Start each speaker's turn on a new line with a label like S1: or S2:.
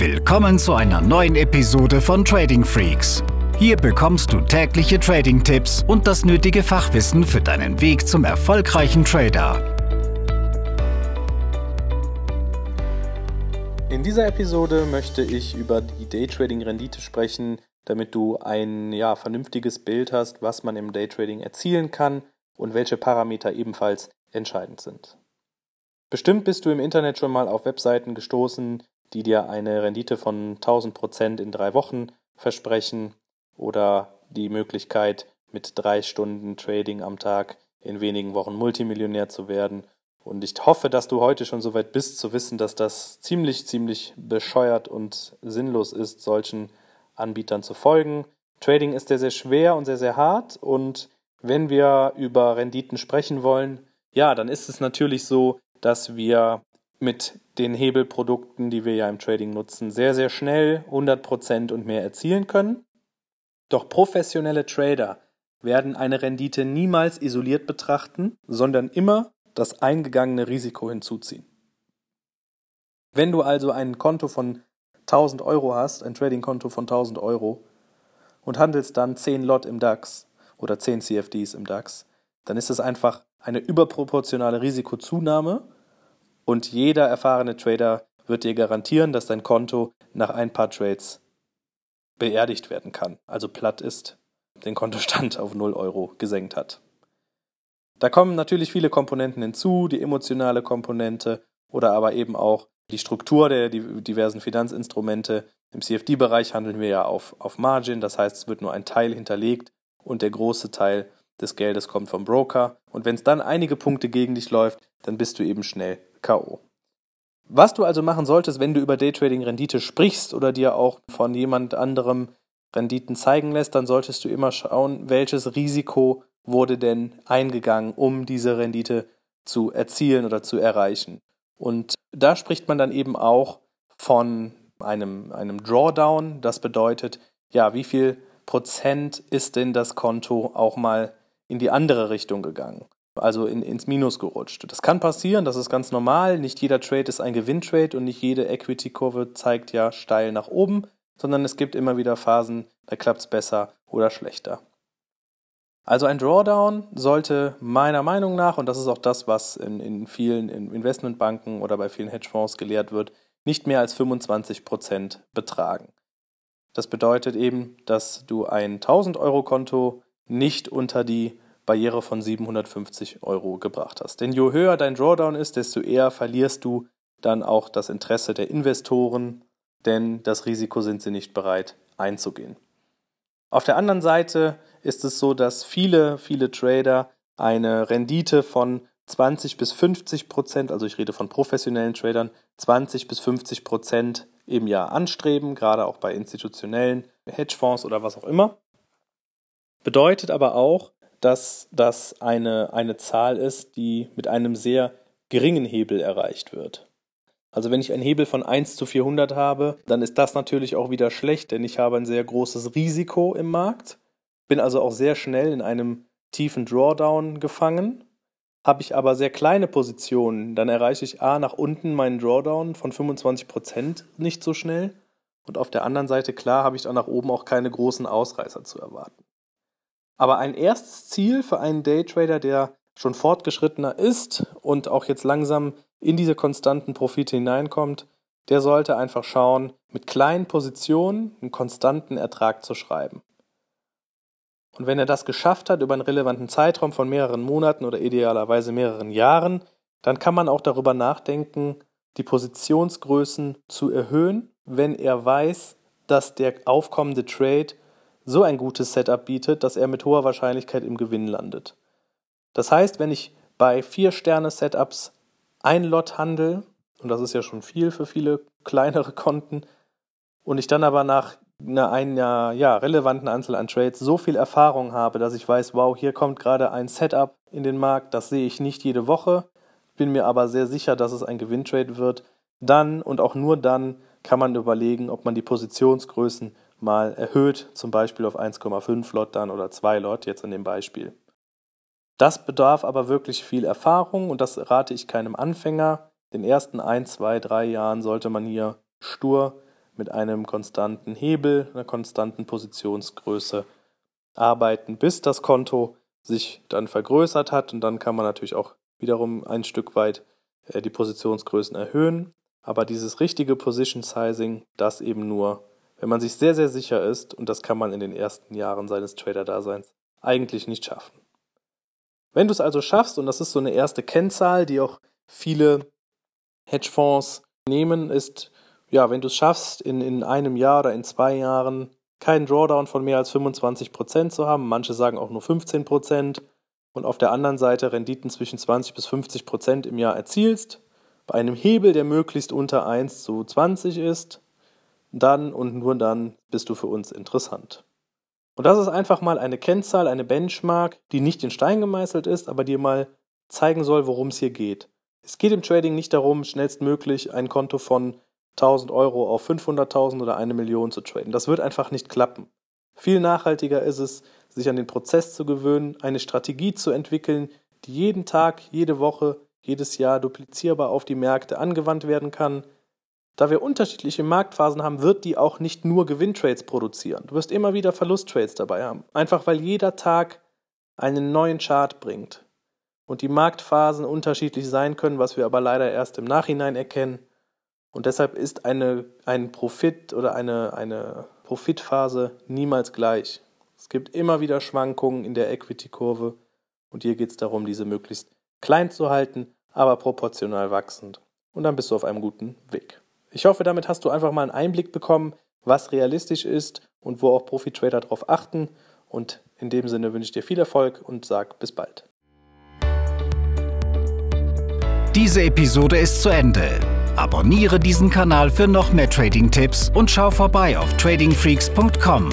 S1: Willkommen zu einer neuen Episode von Trading Freaks. Hier bekommst du tägliche Trading-Tipps und das nötige Fachwissen für deinen Weg zum erfolgreichen Trader.
S2: In dieser Episode möchte ich über die Daytrading-Rendite sprechen, damit du ein ja, vernünftiges Bild hast, was man im Daytrading erzielen kann und welche Parameter ebenfalls entscheidend sind. Bestimmt bist du im Internet schon mal auf Webseiten gestoßen, die dir eine Rendite von 1000 Prozent in drei Wochen versprechen oder die Möglichkeit, mit drei Stunden Trading am Tag in wenigen Wochen Multimillionär zu werden. Und ich hoffe, dass du heute schon so weit bist, zu wissen, dass das ziemlich, ziemlich bescheuert und sinnlos ist, solchen Anbietern zu folgen. Trading ist sehr, sehr schwer und sehr, sehr hart. Und wenn wir über Renditen sprechen wollen, ja, dann ist es natürlich so, dass wir mit den Hebelprodukten, die wir ja im Trading nutzen, sehr, sehr schnell 100% und mehr erzielen können. Doch professionelle Trader werden eine Rendite niemals isoliert betrachten, sondern immer das eingegangene Risiko hinzuziehen. Wenn du also ein Konto von 1000 Euro hast, ein Trading-Konto von 1000 Euro und handelst dann 10 Lot im DAX oder 10 CFDs im DAX, dann ist es einfach eine überproportionale Risikozunahme und jeder erfahrene Trader wird dir garantieren, dass dein Konto nach ein paar Trades beerdigt werden kann, also platt ist, den Kontostand auf 0 Euro gesenkt hat. Da kommen natürlich viele Komponenten hinzu, die emotionale Komponente oder aber eben auch die Struktur der diversen Finanzinstrumente. Im CFD-Bereich handeln wir ja auf, auf Margin, das heißt, es wird nur ein Teil hinterlegt und der große Teil des Geldes kommt vom Broker. Und wenn es dann einige Punkte gegen dich läuft, dann bist du eben schnell K.O. Was du also machen solltest, wenn du über Daytrading-Rendite sprichst oder dir auch von jemand anderem Renditen zeigen lässt, dann solltest du immer schauen, welches Risiko wurde denn eingegangen, um diese Rendite zu erzielen oder zu erreichen. Und da spricht man dann eben auch von einem, einem Drawdown. Das bedeutet, ja, wie viel Prozent ist denn das Konto auch mal in die andere Richtung gegangen? Also in, ins Minus gerutscht. Das kann passieren, das ist ganz normal. Nicht jeder Trade ist ein Gewinntrade und nicht jede Equity-Kurve zeigt ja steil nach oben, sondern es gibt immer wieder Phasen, da klappt es besser oder schlechter. Also ein Drawdown sollte meiner Meinung nach, und das ist auch das, was in, in vielen Investmentbanken oder bei vielen Hedgefonds gelehrt wird, nicht mehr als 25% betragen. Das bedeutet eben, dass du ein 1000 Euro Konto nicht unter die Barriere von 750 Euro gebracht hast. Denn je höher dein Drawdown ist, desto eher verlierst du dann auch das Interesse der Investoren, denn das Risiko sind sie nicht bereit einzugehen. Auf der anderen Seite ist es so, dass viele, viele Trader eine Rendite von 20 bis 50 Prozent, also ich rede von professionellen Tradern, 20 bis 50 Prozent im Jahr anstreben, gerade auch bei institutionellen Hedgefonds oder was auch immer. Bedeutet aber auch, dass das eine, eine Zahl ist, die mit einem sehr geringen Hebel erreicht wird. Also wenn ich einen Hebel von 1 zu 400 habe, dann ist das natürlich auch wieder schlecht, denn ich habe ein sehr großes Risiko im Markt, bin also auch sehr schnell in einem tiefen Drawdown gefangen. Habe ich aber sehr kleine Positionen, dann erreiche ich A nach unten meinen Drawdown von 25% nicht so schnell und auf der anderen Seite klar habe ich dann nach oben auch keine großen Ausreißer zu erwarten. Aber ein erstes Ziel für einen Daytrader, der schon fortgeschrittener ist und auch jetzt langsam in diese konstanten Profite hineinkommt, der sollte einfach schauen, mit kleinen Positionen einen konstanten Ertrag zu schreiben. Und wenn er das geschafft hat über einen relevanten Zeitraum von mehreren Monaten oder idealerweise mehreren Jahren, dann kann man auch darüber nachdenken, die Positionsgrößen zu erhöhen, wenn er weiß, dass der aufkommende Trade so ein gutes Setup bietet, dass er mit hoher Wahrscheinlichkeit im Gewinn landet. Das heißt, wenn ich bei vier Sterne Setups ein Lot handle, und das ist ja schon viel für viele kleinere Konten, und ich dann aber nach einer, einer ja, relevanten Anzahl an Trades so viel Erfahrung habe, dass ich weiß, wow, hier kommt gerade ein Setup in den Markt, das sehe ich nicht jede Woche, bin mir aber sehr sicher, dass es ein Gewinntrade wird, dann und auch nur dann kann man überlegen, ob man die Positionsgrößen mal erhöht, zum Beispiel auf 1,5 Lot dann oder 2 Lot, jetzt in dem Beispiel. Das bedarf aber wirklich viel Erfahrung und das rate ich keinem Anfänger. Den ersten 1, 2, 3 Jahren sollte man hier stur mit einem konstanten Hebel, einer konstanten Positionsgröße arbeiten, bis das Konto sich dann vergrößert hat und dann kann man natürlich auch wiederum ein Stück weit äh, die Positionsgrößen erhöhen. Aber dieses richtige Position Sizing, das eben nur, wenn man sich sehr, sehr sicher ist und das kann man in den ersten Jahren seines Trader-Daseins eigentlich nicht schaffen. Wenn du es also schaffst, und das ist so eine erste Kennzahl, die auch viele Hedgefonds nehmen, ist, ja, wenn du es schaffst, in, in einem Jahr oder in zwei Jahren keinen Drawdown von mehr als 25% zu haben, manche sagen auch nur 15%, und auf der anderen Seite Renditen zwischen 20 bis 50% im Jahr erzielst, bei einem Hebel, der möglichst unter 1 zu 20 ist, dann und nur dann bist du für uns interessant. Und das ist einfach mal eine Kennzahl, eine Benchmark, die nicht in Stein gemeißelt ist, aber dir mal zeigen soll, worum es hier geht. Es geht im Trading nicht darum, schnellstmöglich ein Konto von 1000 Euro auf 500.000 oder eine Million zu traden. Das wird einfach nicht klappen. Viel nachhaltiger ist es, sich an den Prozess zu gewöhnen, eine Strategie zu entwickeln, die jeden Tag, jede Woche, jedes Jahr duplizierbar auf die Märkte angewandt werden kann. Da wir unterschiedliche Marktphasen haben, wird die auch nicht nur Gewinntrades produzieren. Du wirst immer wieder Verlusttrades dabei haben. Einfach weil jeder Tag einen neuen Chart bringt. Und die Marktphasen unterschiedlich sein können, was wir aber leider erst im Nachhinein erkennen. Und deshalb ist eine, ein Profit oder eine, eine Profitphase niemals gleich. Es gibt immer wieder Schwankungen in der Equity-Kurve und hier geht es darum, diese möglichst klein zu halten, aber proportional wachsend. Und dann bist du auf einem guten Weg. Ich hoffe, damit hast du einfach mal einen Einblick bekommen, was realistisch ist und wo auch Profi-Trader darauf achten. Und in dem Sinne wünsche ich dir viel Erfolg und sag bis bald.
S1: Diese Episode ist zu Ende. Abonniere diesen Kanal für noch mehr Trading-Tipps und schau vorbei auf tradingfreaks.com.